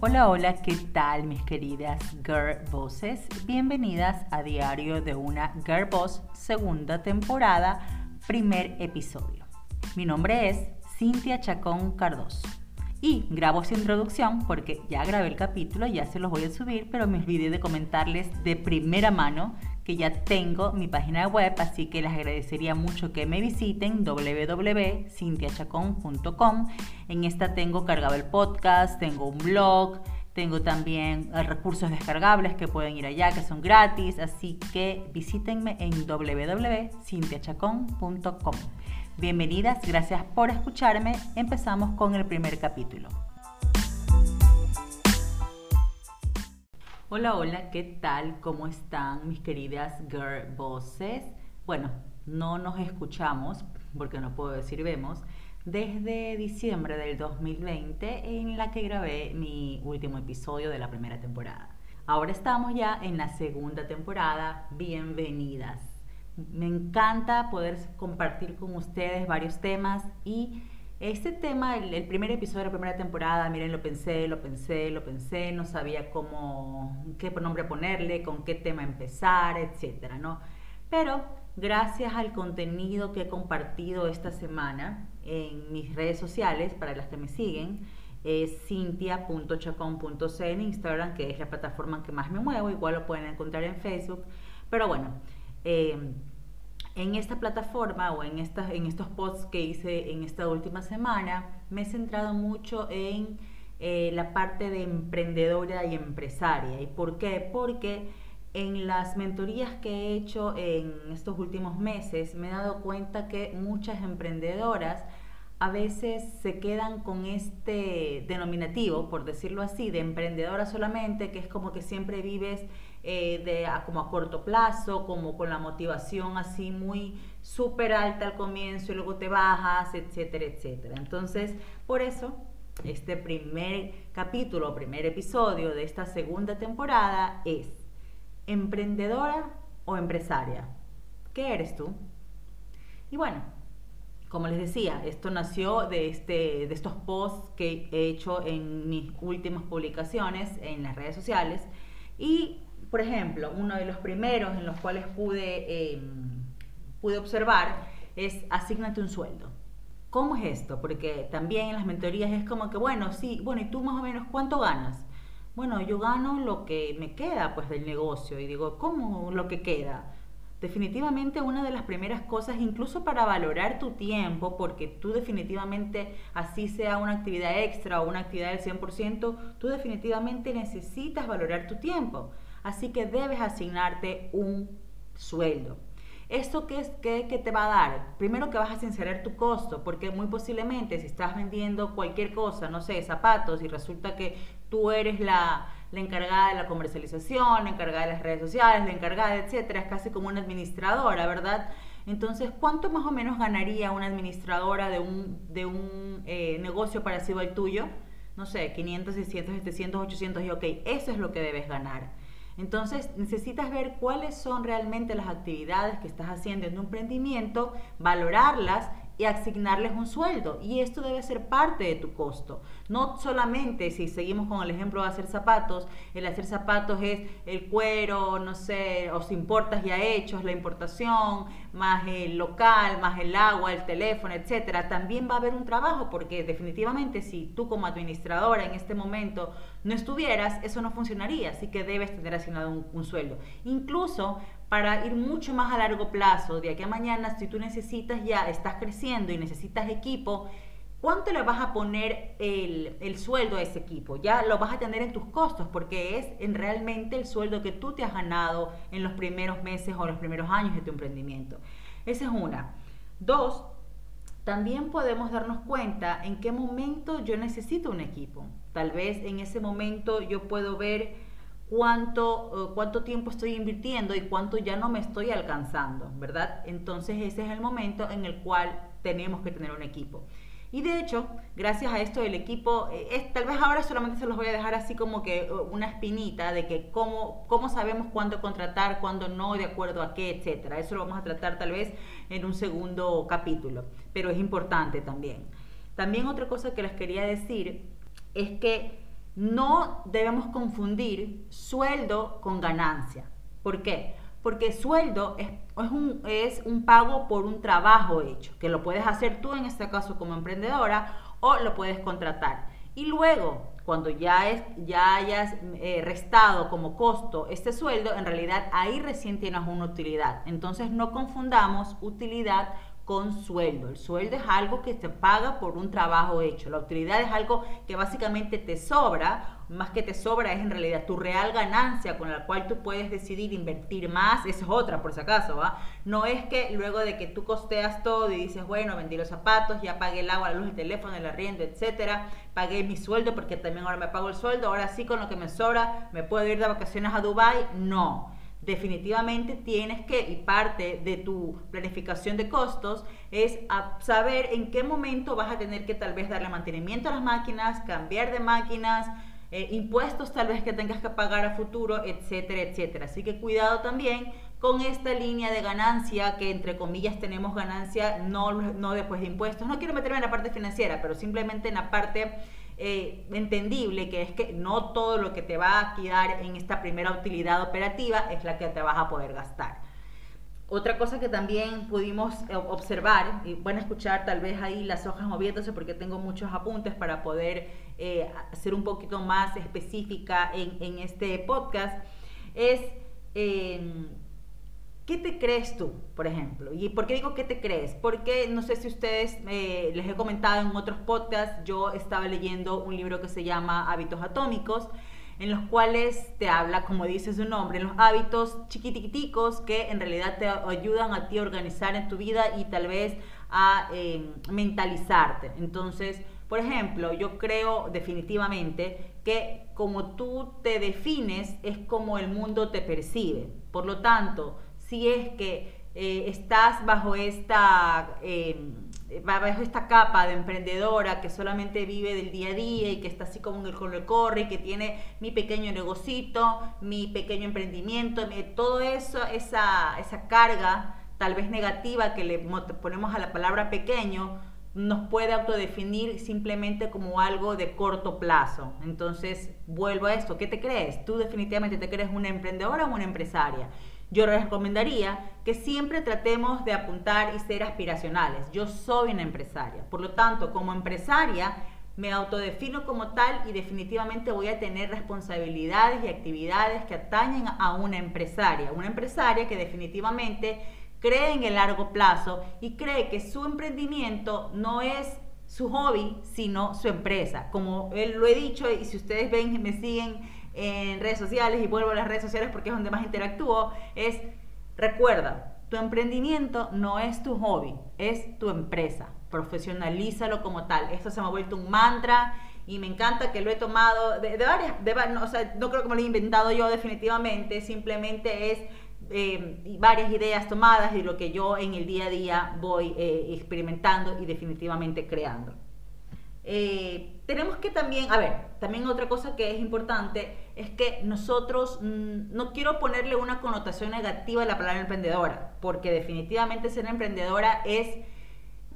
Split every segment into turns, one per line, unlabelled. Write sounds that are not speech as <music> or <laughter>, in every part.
Hola, hola, ¿qué tal mis queridas Girl Bosses? Bienvenidas a Diario de una Girl Boss, segunda temporada, primer episodio. Mi nombre es Cintia Chacón Cardoso. Y grabo esta introducción porque ya grabé el capítulo, ya se los voy a subir, pero me olvidé de comentarles de primera mano que ya tengo mi página web, así que les agradecería mucho que me visiten www.cintiachacon.com. En esta tengo cargado el podcast, tengo un blog, tengo también eh, recursos descargables que pueden ir allá, que son gratis, así que visítenme en www.cintiachacon.com. Bienvenidas, gracias por escucharme. Empezamos con el primer capítulo. Hola, hola, ¿qué tal? ¿Cómo están mis queridas girl bosses? Bueno, no nos escuchamos, porque no puedo decir vemos, desde diciembre del 2020 en la que grabé mi último episodio de la primera temporada. Ahora estamos ya en la segunda temporada. Bienvenidas. Me encanta poder compartir con ustedes varios temas y este tema, el, primer episodio de la primera temporada, miren, lo pensé, lo pensé, lo pensé, no sabía cómo, qué nombre ponerle, con qué tema empezar, etcétera, ¿no? Pero gracias al contenido que he compartido esta semana en mis redes sociales, para las que me siguen, es cintia.chacón.c en Instagram, que es la plataforma en que más me muevo, igual lo pueden encontrar en Facebook, pero bueno, eh, en esta plataforma o en, en estos posts que hice en esta última semana, me he centrado mucho en eh, la parte de emprendedora y empresaria. ¿Y por qué? Porque en las mentorías que he hecho en estos últimos meses me he dado cuenta que muchas emprendedoras a veces se quedan con este denominativo, por decirlo así, de emprendedora solamente, que es como que siempre vives eh, de, como a corto plazo, como con la motivación así muy súper alta al comienzo y luego te bajas, etcétera, etcétera. Entonces, por eso, este primer capítulo, primer episodio de esta segunda temporada es emprendedora o empresaria. ¿Qué eres tú? Y bueno, como les decía, esto nació de, este, de estos posts que he hecho en mis últimas publicaciones en las redes sociales y por ejemplo, uno de los primeros en los cuales pude, em, pude observar es asignate un sueldo. ¿Cómo es esto? Porque también en las mentorías es como que, bueno, sí, bueno, ¿y tú más o menos cuánto ganas? Bueno, yo gano lo que me queda pues del negocio y digo, ¿cómo lo que queda? Definitivamente una de las primeras cosas, incluso para valorar tu tiempo, porque tú definitivamente, así sea una actividad extra o una actividad del 100%, tú definitivamente necesitas valorar tu tiempo. Así que debes asignarte un sueldo. ¿Esto qué, es, qué, te va a dar? Primero que vas a sincerar tu costo, porque muy posiblemente si estás vendiendo cualquier cosa, no sé, zapatos, y resulta que tú eres la, la encargada de la comercialización, la encargada de las redes sociales, la encargada, etcétera, es casi como una administradora, ¿verdad? Entonces, ¿cuánto más o menos ganaría una administradora de un, de un eh, negocio parecido al tuyo? No sé, 500, 600, 700, 800 y ok, eso es lo que debes ganar. Entonces necesitas ver cuáles son realmente las actividades que estás haciendo en tu emprendimiento, valorarlas y asignarles un sueldo. Y esto debe ser parte de tu costo. No solamente, si seguimos con el ejemplo de hacer zapatos, el hacer zapatos es el cuero, no sé, os importas ya hechos, la importación, más el local, más el agua, el teléfono, etcétera. También va a haber un trabajo porque definitivamente si tú como administradora en este momento no estuvieras, eso no funcionaría. Así que debes tener asignado un sueldo. Incluso para ir mucho más a largo plazo, de aquí a mañana, si tú necesitas ya, estás creciendo y necesitas equipo, ¿cuánto le vas a poner el, sueldo a ese equipo? Ya lo vas a tener en tus costos porque es en realmente el sueldo que tú te has ganado en los primeros meses o los primeros años de tu emprendimiento. Esa es una. Dos, también podemos darnos cuenta en qué momento yo necesito un equipo. Tal vez en ese momento yo puedo ver cuánto, eh, cuánto tiempo estoy invirtiendo y cuánto ya no me estoy alcanzando, ¿verdad? Entonces ese es el momento en el cual tenemos que tener un equipo. Y de hecho, gracias a esto el equipo, eh, tal vez ahora solamente se los voy a dejar así como que eh, una espinita de que cómo, cómo sabemos cuándo contratar, cuándo no, de acuerdo a qué, etcétera. Eso lo vamos a tratar tal vez en un segundo capítulo, pero es importante también. También otra cosa que les quería decir es que no debemos confundir sueldo con ganancia. ¿Por qué? Porque sueldo es, un, es un pago por un trabajo hecho, que lo puedes hacer tú en este caso como emprendedora o lo puedes contratar. Y luego, cuando ya, es, ya hayas eh, restado como costo este sueldo, en realidad ahí recién tienes una utilidad. Entonces no confundamos utilidad con sueldo. El sueldo es algo que se paga por un trabajo hecho. La utilidad es algo que básicamente te sobra, más que te sobra es en realidad tu real ganancia con la cual tú puedes decidir invertir más. Esa es otra, por si acaso, ¿va? No es que luego de que tú costeas todo y dices, bueno, vendí los zapatos, ya pagué el agua, la luz, el teléfono, el arriendo, etcétera, pagué mi sueldo porque también ahora me pago el sueldo, ahora sí con lo que me sobra me puedo ir de vacaciones a Dubai. No definitivamente tienes que, y parte de tu planificación de costos, es saber en qué momento vas a tener que tal vez darle mantenimiento a las máquinas, cambiar de máquinas, eh, impuestos tal vez que tengas que pagar a futuro, etcétera, etcétera. Así que cuidado también con esta línea de ganancia, que entre comillas tenemos ganancia no, no después de impuestos. No quiero meterme en la parte financiera, pero simplemente en la parte eh, entendible, que es que no todo lo que te va a quedar en esta primera utilidad operativa es la que te vas a poder gastar. Otra cosa que también pudimos eh, observar, y van a escuchar tal vez ahí las hojas moviéndose porque tengo muchos apuntes para poder eh, ser un poquito más específica en, este podcast, es ¿Qué te crees tú, por ejemplo? ¿Y por qué digo qué te crees? Porque no sé si ustedes eh, les he comentado en otros podcasts, yo estaba leyendo un libro que se llama Hábitos Atómicos, en los cuales te habla, como dice su nombre, los hábitos chiquititicos que en realidad te ayudan a ti a organizar en tu vida y tal vez a em, mentalizarte. Entonces, por ejemplo, yo creo definitivamente que como tú te defines es como el mundo te percibe. Por lo tanto, si es que eh, estás bajo esta, eh, bajo esta capa de emprendedora que solamente vive del día a día y que está así como en el corre y que tiene mi pequeño negocito, mi pequeño emprendimiento, todo eso, esa, esa carga tal vez negativa que le ponemos a la palabra pequeño, nos puede autodefinir simplemente como algo de corto plazo. Entonces, vuelvo a esto, ¿qué te crees? ¿Tú definitivamente te crees una emprendedora o una empresaria? Yo recomendaría que siempre tratemos de apuntar y ser aspiracionales. Yo soy una empresaria, por lo tanto, como empresaria me autodefino como tal y definitivamente voy a tener responsabilidades y actividades que atañen a una empresaria. Una empresaria que definitivamente cree en el largo plazo y cree que su emprendimiento no es su hobby, sino su empresa. Como él lo he dicho y si ustedes ven, me siguen en redes sociales y vuelvo a las redes sociales porque es donde más interactúo, es recuerda, tu emprendimiento no es tu hobby, es tu empresa. Profesionalízalo como tal. Esto se me ha vuelto un mantra y me encanta que lo he tomado de, varias, de, no, creo que me lo he inventado yo definitivamente, simplemente es eh, varias ideas tomadas y lo que yo en el día a día voy eh, experimentando y definitivamente creando. Eh, tenemos que también, a ver, también otra cosa que es importante es que nosotros, mm, no quiero ponerle una connotación negativa a la palabra emprendedora, porque definitivamente ser emprendedora es,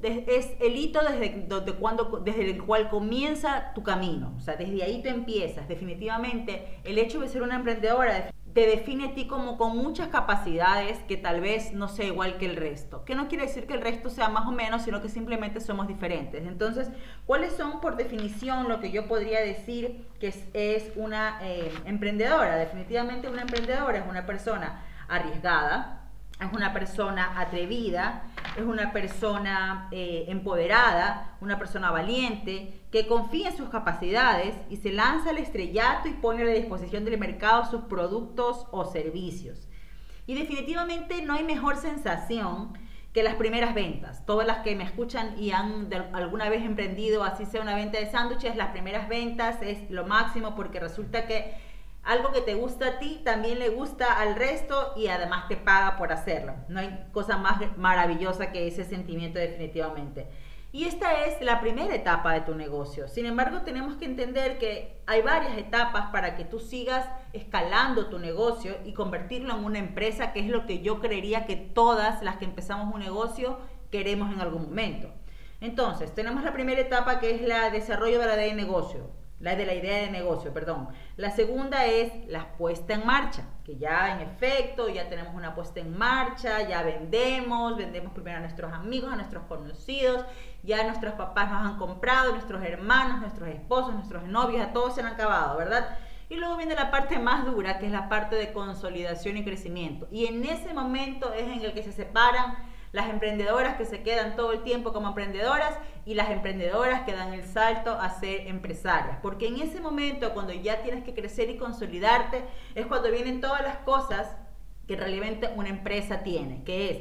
es el hito desde, donde, cuando, desde el cual comienza tu camino, o sea, desde ahí tú empiezas. Definitivamente, el hecho de ser una emprendedora te define a ti como con muchas capacidades que tal vez no sea igual que el resto. Que no quiere decir que el resto sea más o menos, sino que simplemente somos diferentes. Entonces, ¿cuáles son por definición lo que yo podría decir que es, una eh, emprendedora? Definitivamente una emprendedora es una persona arriesgada, es una persona atrevida, es una persona eh, empoderada, una persona valiente, que confía en sus capacidades y se lanza al estrellato y pone a la disposición del mercado sus productos o servicios. Y definitivamente no hay mejor sensación que las primeras ventas. Todas las que me escuchan y han alguna vez emprendido, así sea una venta de sándwiches, las primeras ventas es lo máximo porque resulta que algo que te gusta a ti también le gusta al resto y además te paga por hacerlo. No hay cosa más maravillosa que ese sentimiento definitivamente. Y esta es la primera etapa de tu negocio. Sin embargo, tenemos que entender que hay varias etapas para que tú sigas escalando tu negocio y convertirlo en una empresa, que es lo que yo creería que todas las que empezamos un negocio queremos en algún momento. Entonces, tenemos la primera etapa que es la desarrollo de la de negocio la de la idea de negocio, perdón. La segunda es la puesta en marcha, que ya en efecto ya tenemos una puesta en marcha, ya vendemos, vendemos primero a nuestros amigos, a nuestros conocidos, ya nuestros papás nos han comprado, nuestros hermanos, nuestros esposos, nuestros novios, a todos se han acabado, ¿verdad? Y luego viene la parte más dura, que es la parte de consolidación y crecimiento. Y en ese momento es en el que se separan las emprendedoras que se quedan todo el tiempo como emprendedoras y las emprendedoras que dan el salto a ser empresarias. Porque en ese momento, cuando ya tienes que crecer y consolidarte, es cuando vienen todas las cosas que realmente una empresa tiene, que es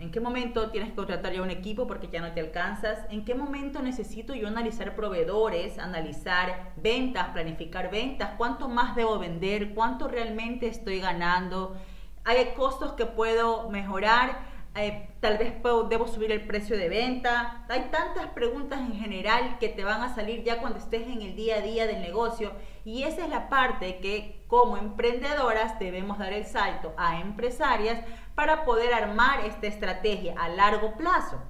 ¿En qué momento tienes que contratar ya un equipo porque ya no te alcanzas? ¿En qué momento necesito yo analizar proveedores, analizar ventas, planificar ventas? ¿Cuánto más debo vender? ¿Cuánto realmente estoy ganando? ¿Hay costos que puedo mejorar? Eh, tal vez debo subir el precio de venta. Hay tantas preguntas en general que te van a salir ya cuando estés en el día a día del negocio y esa es la parte que como emprendedoras debemos dar el salto a empresarias para poder armar esta estrategia a largo plazo.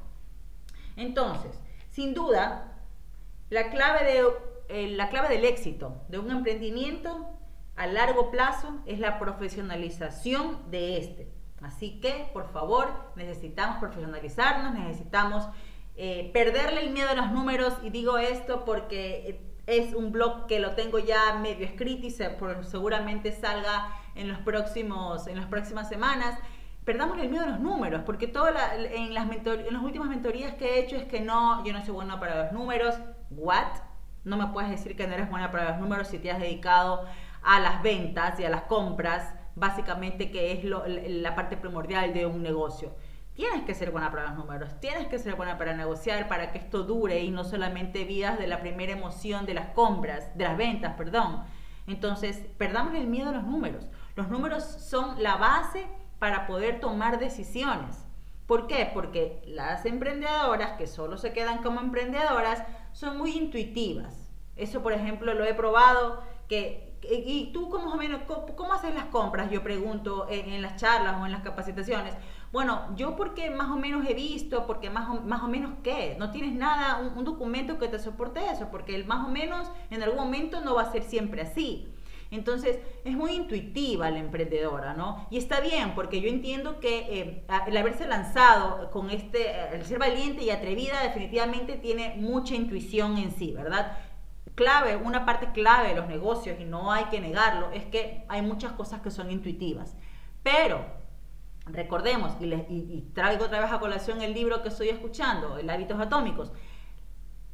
Entonces, sin duda, la clave, de, eh, la clave del éxito de un emprendimiento a largo plazo es la profesionalización de este. Así que, por favor, necesitamos profesionalizarnos, necesitamos eh, perderle el miedo a los números y digo esto porque eh, es un blog que lo tengo ya medio escrito y seguramente salga en, los próximos, en las próximas semanas. Perdamos el miedo a los números, porque todo en, las en las últimas mentorías que he hecho es que no, yo no soy buena para los números. ¿What? No me puedes decir que no eres buena para los números si te has dedicado a las ventas y a las compras básicamente que es la parte primordial de un negocio. Tienes que ser buena para los números, tienes que ser buena para negociar, para que esto dure y no solamente vivas de la primera emoción de las compras, de las ventas, perdón. Entonces, perdamos el miedo a los números. Los números son la base para poder tomar decisiones. ¿Por qué? Porque las emprendedoras que solo se quedan como emprendedoras son muy intuitivas. Eso, por ejemplo, lo he probado que ¿Y tú cómo, más o menos, cómo, haces las compras? Yo pregunto en, las charlas o en las capacitaciones. Bueno, yo porque más o menos he visto, porque más o, más o menos qué, no tienes nada, un, documento que te soporte eso, porque el más o menos en algún momento no va a ser siempre así. Entonces, es muy intuitiva la emprendedora, ¿no? Y está bien, porque yo entiendo que eh, el haberse lanzado con este, el ser valiente y atrevida, definitivamente tiene mucha intuición en sí, ¿verdad? Clave, una parte clave de los negocios, y no hay que negarlo, es que hay muchas cosas que son intuitivas. Pero, recordemos, y, traigo otra vez a colación el libro que estoy escuchando, El hábitos atómicos,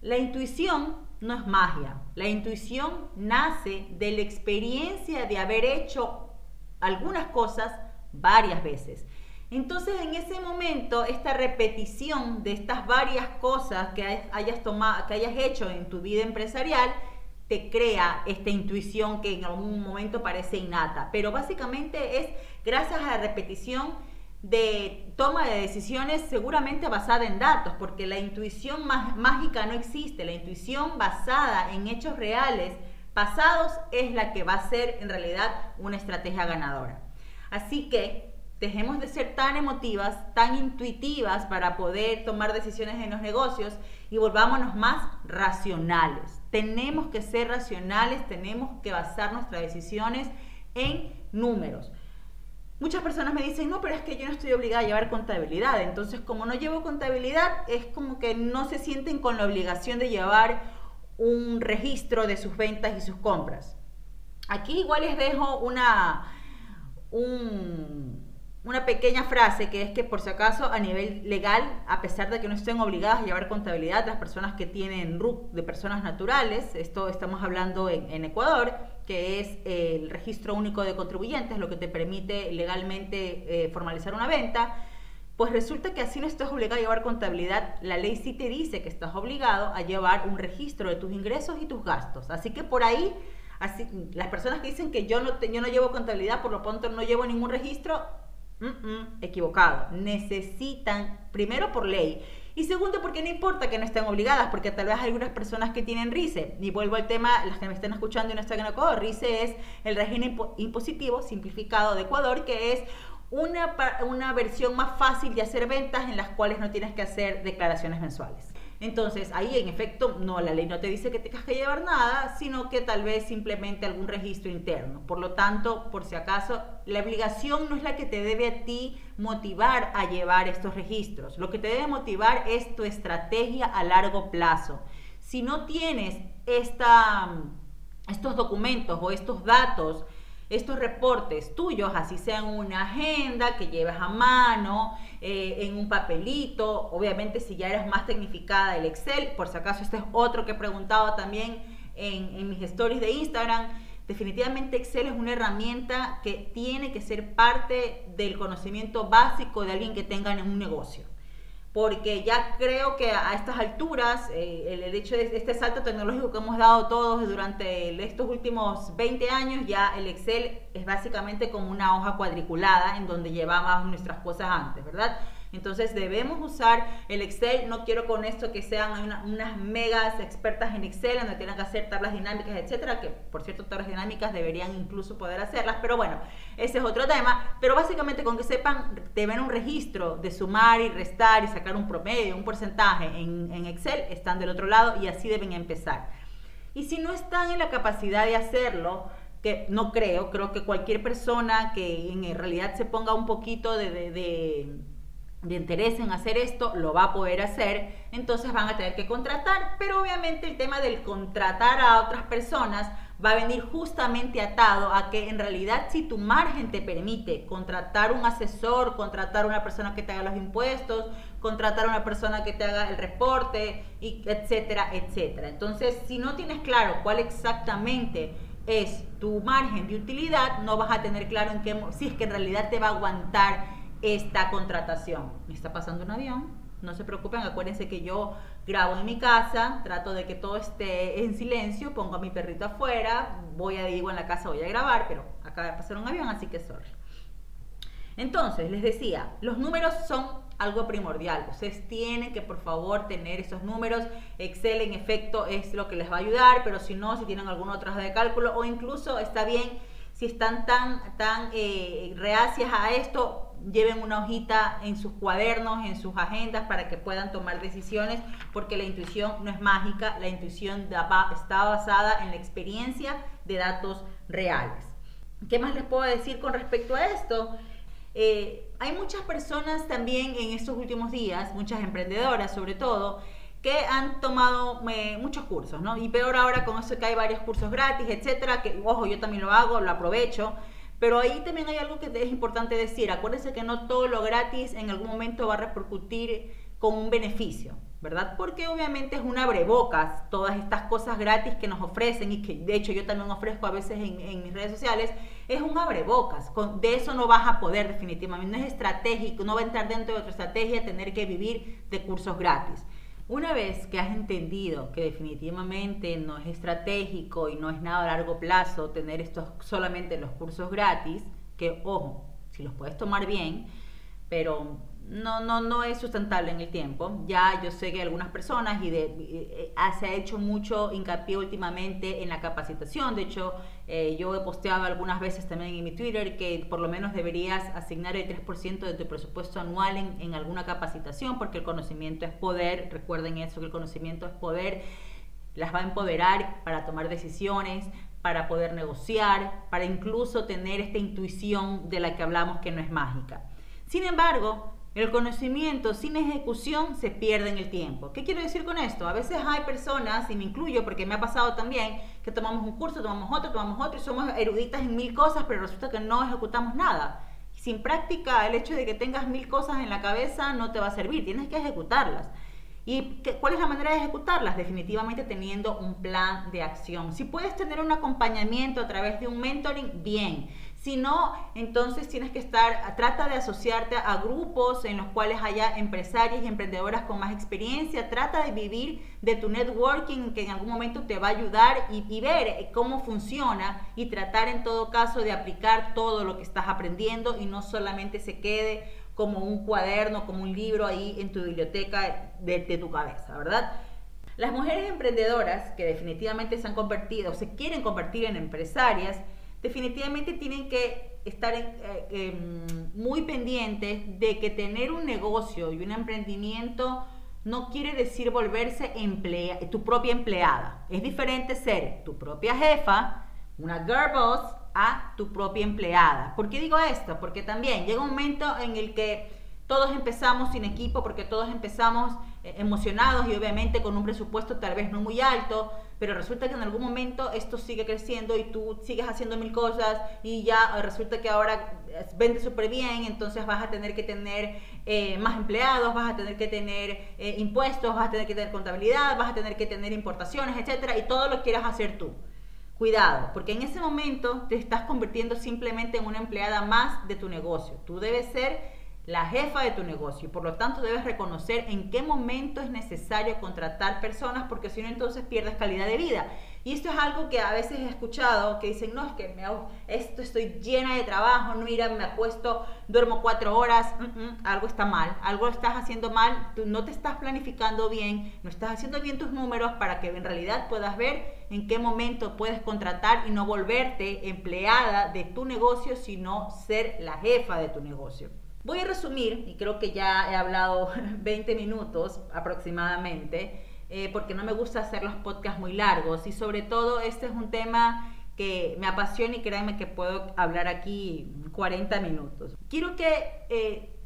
la intuición no es magia, la intuición nace de la experiencia de haber hecho algunas cosas varias veces. Entonces, en ese momento, esta repetición de estas varias cosas que hayas, tomado, que hayas hecho en tu vida empresarial, te crea esta intuición que en algún momento parece innata. Pero básicamente es gracias a la repetición de toma de decisiones seguramente basada en datos, porque la intuición mágica no existe. La intuición basada en hechos reales pasados es la que va a ser en realidad una estrategia ganadora. Así que dejemos de ser tan emotivas, tan intuitivas para poder tomar decisiones en los negocios y volvámonos más racionales. Tenemos que ser racionales, tenemos que basar nuestras decisiones en números. Muchas personas me dicen, no, pero es que yo no estoy obligada a llevar contabilidad. Entonces, como no llevo contabilidad, es como que no se sienten con la obligación de llevar un registro de sus ventas y sus compras. Aquí igual les dejo una, un, una pequeña frase que es que por si acaso a nivel legal, a pesar de que no estén obligadas a llevar contabilidad las personas que tienen RUC de personas naturales, esto estamos hablando en, Ecuador, que es el registro único de contribuyentes, lo que te permite legalmente eh, formalizar una venta, pues resulta que así no estás obligado a llevar contabilidad, la ley sí te dice que estás obligado a llevar un registro de tus ingresos y tus gastos. Así que por ahí Así, las personas que dicen que yo no, yo no llevo contabilidad, por lo tanto no llevo ningún registro, equivocado. Necesitan, primero por ley, y segundo porque no importa que no estén obligadas, porque tal vez hay algunas personas que tienen RICE, y vuelvo al tema, las que me estén escuchando y no están en Ecuador, RICE es el régimen impositivo simplificado de Ecuador, que es una, una versión más fácil de hacer ventas en las cuales no tienes que hacer declaraciones mensuales. Entonces, ahí en efecto, no, la ley no te dice que tengas que llevar nada, sino que tal vez simplemente algún registro interno. Por lo tanto, por si acaso, la obligación no es la que te debe a ti motivar a llevar estos registros. Lo que te debe motivar es tu estrategia a largo plazo. Si no tienes esta, estos documentos o estos datos, estos reportes tuyos, así sean una agenda que lleves a mano, eh, en un papelito, obviamente si ya eres más tecnificada del Excel, por si acaso este es otro que he preguntado también en, en mis stories de Instagram, definitivamente Excel es una herramienta que tiene que ser parte del conocimiento básico de alguien que tenga un negocio porque ya creo que a estas alturas eh, el, hecho de este salto tecnológico que hemos dado todos durante estos últimos 20 años, ya el Excel es básicamente como una hoja cuadriculada en donde llevábamos nuestras cosas antes, ¿verdad? Entonces debemos usar el Excel. No quiero con esto que sean unas megas expertas en Excel donde tengan que hacer tablas dinámicas, etcétera, que por cierto tablas dinámicas deberían incluso poder hacerlas, pero bueno, ese es otro tema. Pero básicamente con que sepan, deben un registro de sumar y restar y sacar un promedio, un porcentaje en, Excel, están del otro lado y así deben empezar. Y si no están en la capacidad de hacerlo, que no creo, creo que cualquier persona que en realidad se ponga un poquito de interés en hacer esto, lo va a poder hacer, entonces van a tener que contratar, pero obviamente el tema del contratar a otras personas va a venir justamente atado a que en realidad si tu margen te permite contratar un asesor, contratar una persona que te haga los impuestos, contratar una persona que te haga el reporte, etcétera, etcétera. Entonces, si no tienes claro cuál exactamente es tu margen de utilidad, no vas a tener claro en qué, si es que en realidad te va a aguantar esta contratación. Me está pasando un avión, no se preocupen, acuérdense que yo grabo en mi casa, trato de que todo esté en silencio, pongo a mi perrito afuera, voy a digo en la casa voy a grabar, pero acaba de pasar un avión, así que sorry. Entonces, les decía, los números son algo primordial. Ustedes tienen que por favor tener esos números. Excel en efecto es lo que les va a ayudar, pero si no, si tienen alguna otra de cálculo o incluso está bien si están tan, tan eh, reacias a esto, lleven una hojita en sus cuadernos, en sus agendas para que puedan tomar decisiones, porque la intuición no es mágica, la intuición está basada en la experiencia de datos reales. ¿Qué más les puedo decir con respecto a esto? Eh, hay muchas personas también en estos últimos días, muchas emprendedoras sobre todo, que han tomado eh, muchos cursos, ¿no? Y peor ahora con eso que hay varios cursos gratis, etcétera, que ojo, yo también lo hago, lo aprovecho. Pero ahí también hay algo que es importante decir. Acuérdense que no todo lo gratis en algún momento va a repercutir con un beneficio, ¿verdad? Porque obviamente es un abrebocas todas estas cosas gratis que nos ofrecen y que de hecho yo también ofrezco a veces en, mis redes sociales, es un abrebocas. De eso no vas a poder definitivamente, no es estratégico, no va a entrar dentro de tu estrategia tener que vivir de cursos gratis. Una vez que has entendido que definitivamente no es estratégico y no es nada a largo plazo tener estos solamente los cursos gratis, que ojo, si los puedes tomar bien, pero no, no, no es sustentable en el tiempo. Ya yo sé que algunas personas, y, de, eh, se ha hecho mucho hincapié últimamente en la capacitación, de hecho eh, yo he posteado algunas veces también en mi Twitter que por lo menos deberías asignar el 3% de tu presupuesto anual en, en alguna capacitación, porque el conocimiento es poder, recuerden eso, que el conocimiento es poder, las va a empoderar para tomar decisiones, para poder negociar, para incluso tener esta intuición de la que hablamos que no es mágica. Sin embargo, el conocimiento sin ejecución se pierde en el tiempo. ¿Qué quiero decir con esto? A veces hay personas, y me incluyo porque me ha pasado también, que tomamos un curso, tomamos otro, tomamos otro y somos eruditas en mil cosas, pero resulta que no ejecutamos nada. Sin práctica, el hecho de que tengas mil cosas en la cabeza no te va a servir, tienes que ejecutarlas. ¿Y cuál es la manera de ejecutarlas? Definitivamente teniendo un plan de acción. Si puedes tener un acompañamiento a través de un mentoring, bien. Si no, entonces tienes que estar, trata de asociarte a grupos en los cuales haya empresarias y emprendedoras con más experiencia, trata de vivir de tu networking que en algún momento te va a ayudar y, ver cómo funciona y tratar en todo caso de aplicar todo lo que estás aprendiendo y no solamente se quede como un cuaderno, como un libro ahí en tu biblioteca de, de tu cabeza, ¿verdad? Las mujeres emprendedoras que definitivamente se han convertido o se quieren convertir en empresarias, definitivamente tienen que estar eh, em, muy pendientes de que tener un negocio y un emprendimiento no quiere decir volverse tu propia empleada. Es diferente ser tu propia jefa, una girl boss, a tu propia empleada. ¿Por qué digo esto? Porque también llega un momento en el que todos empezamos sin equipo, porque todos empezamos eh, emocionados y obviamente con un presupuesto tal vez no muy alto, pero resulta que en algún momento esto sigue creciendo y tú sigues haciendo mil cosas y ya resulta que ahora vende súper bien, entonces vas a tener que tener eh, más empleados, vas a tener que tener eh, impuestos, vas a tener que tener contabilidad, vas a tener que tener importaciones, etcétera, y todo lo quieras hacer tú. Cuidado, porque en ese momento te estás convirtiendo simplemente en una empleada más de tu negocio. Tú debes ser la jefa de tu negocio y por lo tanto debes reconocer en qué momento es necesario contratar personas porque si no entonces pierdes calidad de vida. Y esto es algo que a veces he escuchado que dicen, no, es que me hago, esto estoy llena de trabajo, no mira, me acuesto, duermo cuatro horas, algo está mal, algo estás haciendo mal, tú no te estás planificando bien, no estás haciendo bien tus números para que en realidad puedas ver en qué momento puedes contratar y no volverte empleada de tu negocio, sino ser la jefa de tu negocio. Voy a resumir, y creo que ya he hablado <laughs> 20 minutos aproximadamente, eh, porque no me gusta hacer los podcasts muy largos y sobre todo este es un tema que me apasiona y créanme que puedo hablar aquí 40 minutos. Quiero que, eh,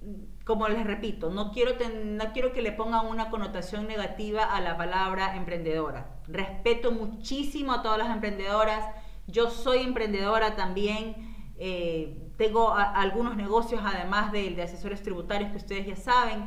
como les repito, no quiero, no quiero que le pongan una connotación negativa a la palabra emprendedora. Respeto muchísimo a todas las emprendedoras. Yo soy emprendedora también. Eh, tengo algunos negocios además de, de asesores tributarios que ustedes ya saben,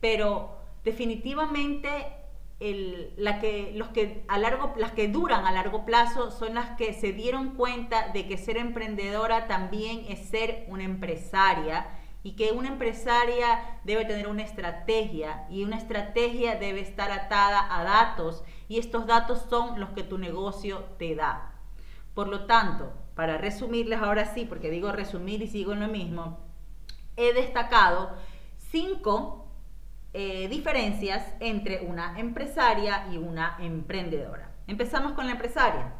pero definitivamente la que, los que a largo, las que duran a largo plazo son las que se dieron cuenta de que ser emprendedora también es ser una empresaria y que una empresaria debe tener una estrategia y una estrategia debe estar atada a datos y estos datos son los que tu negocio te da. Por lo tanto, para resumirles ahora sí, porque digo resumir y sigo en lo mismo, he destacado cinco eh, diferencias entre una empresaria y una emprendedora. Empezamos con la empresaria.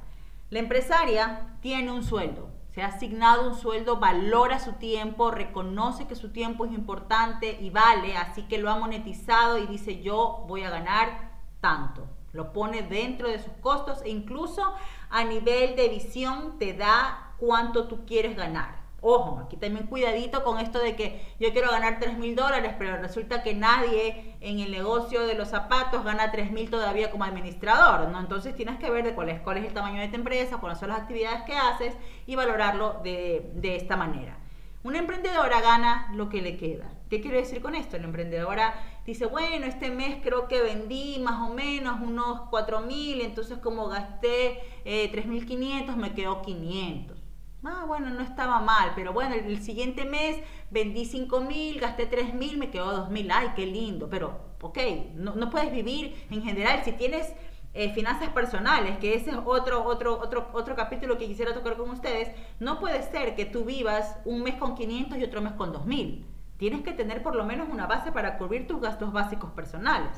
La empresaria tiene un sueldo, se ha asignado un sueldo, valora su tiempo, reconoce que su tiempo es importante y vale, así que lo ha monetizado y dice yo voy a ganar tanto. Lo pone dentro de sus costos e incluso a nivel de visión te da cuánto tú quieres ganar. Ojo, aquí también cuidadito con esto de que yo quiero ganar 3 mil dólares, pero resulta que nadie en el negocio de los zapatos gana 3 mil todavía como administrador, ¿no? Entonces tienes que ver de cuál es, cuál es el tamaño de tu empresa, cuáles son las actividades que haces y valorarlo de, de esta manera. Una emprendedora gana lo que le queda. ¿Qué quiero decir con esto? La emprendedora dice, bueno, este mes creo que vendí más o menos unos 4 mil, entonces como gasté eh, 3.500, me quedó 500. Ah, bueno, no estaba mal, pero bueno, el, siguiente mes vendí 5 mil, gasté 3 mil, me quedó 2 mil. Ay, qué lindo, pero, ok, no, no puedes vivir en general. Si tienes eh, finanzas personales, que ese es otro, otro, otro, otro capítulo que quisiera tocar con ustedes, no puede ser que tú vivas un mes con 500 y otro mes con 2000. Tienes que tener por lo menos una base para cubrir tus gastos básicos personales.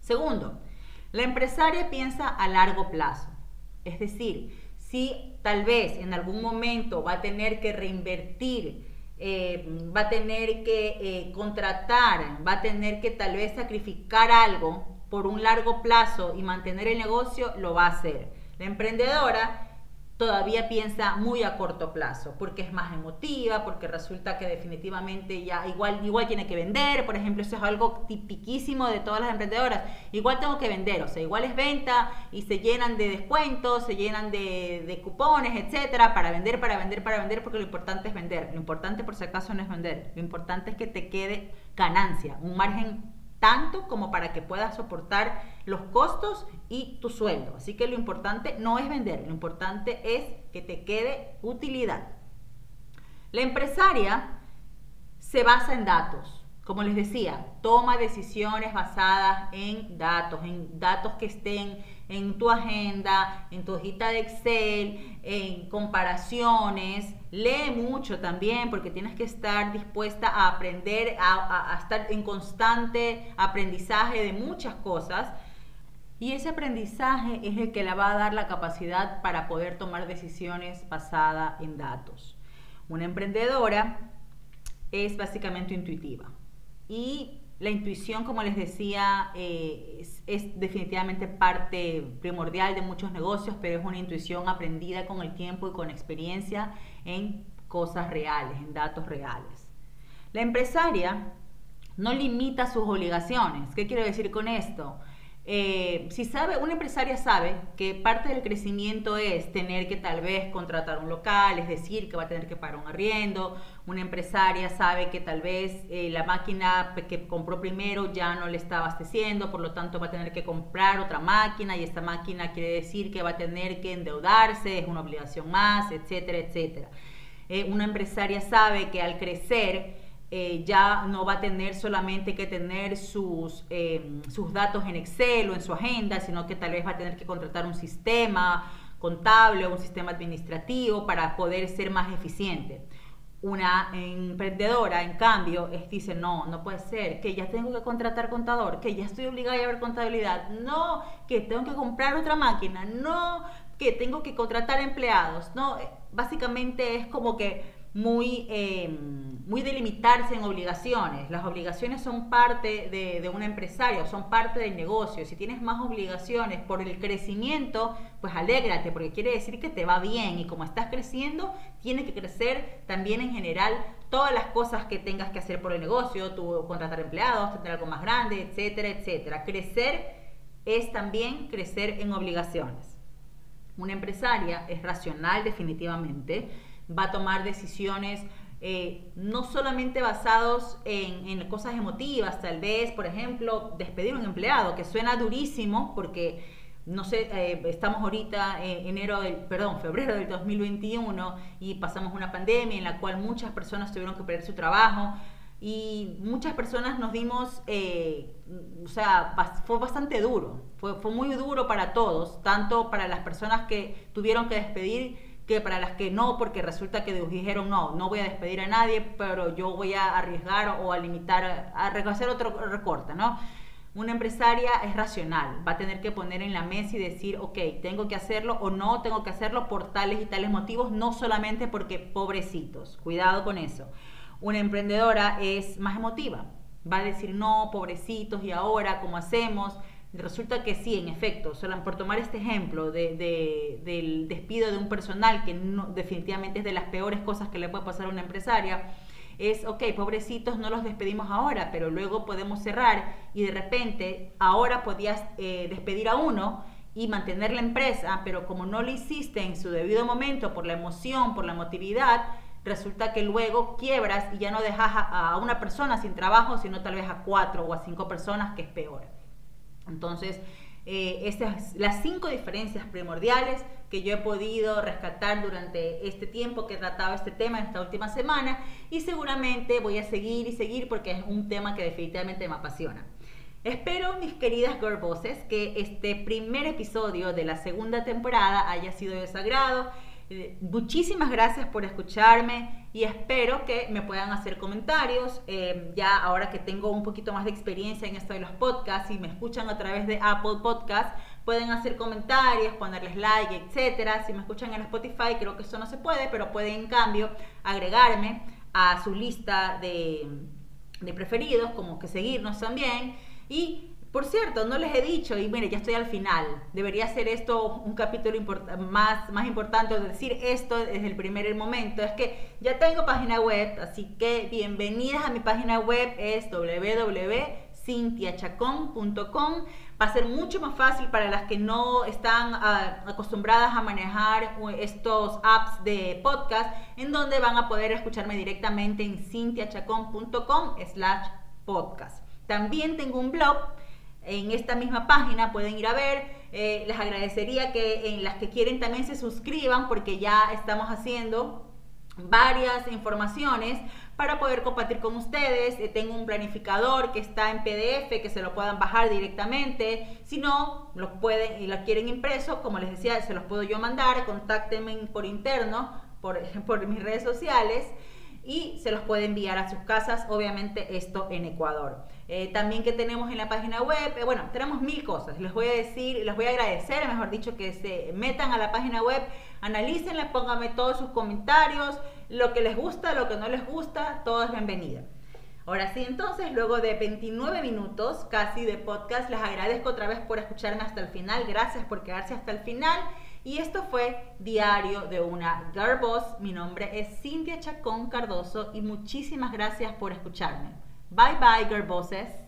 Segundo, la empresaria piensa a largo plazo. Es decir, si tal vez en algún momento va a tener que reinvertir, eh, va a tener que eh, contratar, va a tener que tal vez sacrificar algo por un largo plazo y mantener el negocio, lo va a hacer. La emprendedora todavía piensa muy a corto plazo, porque es más emotiva, porque resulta que definitivamente ya igual, igual tiene que vender, por ejemplo, eso es algo tipiquísimo de todas las emprendedoras, igual tengo que vender, o sea, igual es venta y se llenan de descuentos, se llenan de, de cupones, etcétera, para vender, para vender, para vender, porque lo importante es vender, lo importante por si acaso no es vender, lo importante es que te quede ganancia, un margen tanto como para que puedas soportar los costos y tu sueldo. Así que lo importante no es vender, lo importante es que te quede utilidad. La empresaria se basa en datos. Como les decía, toma decisiones basadas en datos, en datos que estén en tu agenda, en tu hojita de Excel, en comparaciones. Lee mucho también porque tienes que estar dispuesta a aprender, a, estar en constante aprendizaje de muchas cosas. Y ese aprendizaje es el que le va a dar la capacidad para poder tomar decisiones basadas en datos. Una emprendedora es básicamente intuitiva y la intuición, como les decía, eh, es, definitivamente parte primordial de muchos negocios, pero es una intuición aprendida con el tiempo y con experiencia en cosas reales, en datos reales. La empresaria no limita sus obligaciones. ¿Qué quiero decir con esto? Eh, si sabe, una empresaria sabe que parte del crecimiento es tener que tal vez contratar un local, es decir, que va a tener que pagar un arriendo. Una empresaria sabe que tal vez eh, la máquina que compró primero ya no le está abasteciendo, por lo tanto va a tener que comprar otra máquina y esta máquina quiere decir que va a tener que endeudarse, es una obligación más, etcétera, etcétera. Eh, una empresaria sabe que al crecer, eh, ya no va a tener solamente que tener sus, eh, sus datos en Excel o en su agenda, sino que tal vez va a tener que contratar un sistema contable o un sistema administrativo para poder ser más eficiente. Una emprendedora, en cambio, es, dice, no, no puede ser, que ya tengo que contratar contador, que ya estoy obligada a ver contabilidad, no, que tengo que comprar otra máquina, no, que tengo que contratar empleados, no, básicamente es como que muy, em, muy delimitarse en obligaciones. Las obligaciones son parte de, de un empresario, son parte del negocio. Si tienes más obligaciones por el crecimiento, pues alégrate, porque quiere decir que te va bien y como estás creciendo, tiene que crecer también en general todas las cosas que tengas que hacer por el negocio, tu contratar empleados, tener algo más grande, etcétera, etcétera. Crecer es también crecer en obligaciones. Una empresaria es racional definitivamente va a tomar decisiones eh, no solamente basados en, cosas emotivas, tal vez, por ejemplo, despedir a un empleado, que suena durísimo porque, no sé, eh, estamos ahorita en enero del, perdón, febrero del 2021 y pasamos una pandemia en la cual muchas personas tuvieron que perder su trabajo y muchas personas nos dimos, eh, o sea, fue bastante duro, fue, fue muy duro para todos, tanto para las personas que tuvieron que despedir que para las que no, porque resulta que dijeron no, no voy a despedir a nadie, pero yo voy a arriesgar o a limitar, a hacer otro recorte, ¿no? Una empresaria es racional, va a tener que poner en la mesa y decir, ok, tengo que hacerlo o no tengo que hacerlo por tales y tales motivos, no solamente porque pobrecitos, cuidado con eso. Una emprendedora es más emotiva, va a decir, no, pobrecitos, y ahora, ¿cómo hacemos? Resulta que sí, en efecto, solo por tomar este ejemplo del despido de un personal, que definitivamente es de las peores cosas que le puede pasar a una empresaria, es, ok, pobrecitos, no los despedimos ahora, pero luego podemos cerrar y de repente ahora podías eh, despedir a uno y mantener la empresa, pero como no lo hiciste en su debido momento por la emoción, por la emotividad, resulta que luego quiebras y ya no dejas a una persona sin trabajo, sino tal vez a cuatro o a cinco personas, que es peor. Entonces, eh, estas las cinco diferencias primordiales que yo he podido rescatar durante este tiempo que he tratado este tema esta última semana y seguramente voy a seguir y seguir porque es un tema que definitivamente me apasiona. Espero, mis queridas girl bosses, que este primer episodio de la segunda temporada haya sido de su agrado eh, muchísimas gracias por escucharme y espero que me puedan hacer comentarios. Eh, ya ahora que tengo un poquito más de experiencia en esto de los podcasts y me escuchan a través de Apple Podcasts, pueden hacer comentarios, ponerles like, etcétera. Si me escuchan en Spotify, creo que eso no se puede, pero pueden en cambio agregarme a su lista de, de preferidos, como que seguirnos también. Y por cierto, no les he dicho, y mire, ya estoy al final, debería ser esto un capítulo más, más importante, decir esto desde el primer momento, es que ya tengo página web, así que bienvenidas a mi página web, es www.cintiachacón.com. Va a ser mucho más fácil para las que no están ah, acostumbradas a manejar estos apps de podcast, en donde van a poder escucharme directamente en cintiachacón.com slash podcast. También tengo un blog en esta misma página pueden ir a ver. Eh, les agradecería que en las que quieren también se suscriban porque ya estamos haciendo varias informaciones para poder compartir con ustedes. Eh, tengo un planificador que está en PDF que se lo puedan bajar directamente. Si no, lo pueden y lo quieren impreso, como les decía, se los puedo yo mandar. Contáctenme por interno, por, <laughs> por mis redes sociales y se los puede enviar a sus casas, obviamente esto en Ecuador. Eh, también que tenemos en la página web, eh, bueno, tenemos mil cosas, les voy a decir, les voy a agradecer, mejor dicho, que se metan a la página web, analícenla, pónganme todos sus comentarios, lo que les gusta, lo que no les gusta, todo es bienvenido. Ahora sí, entonces, luego de 29 minutos casi de podcast, les agradezco otra vez por escucharme hasta el final. Gracias por quedarse hasta el final. Y esto fue Diario de una Girl. Mi nombre es Cintia Chacón Cardoso y muchísimas gracias por escucharme. Bye bye, Girl Bosses.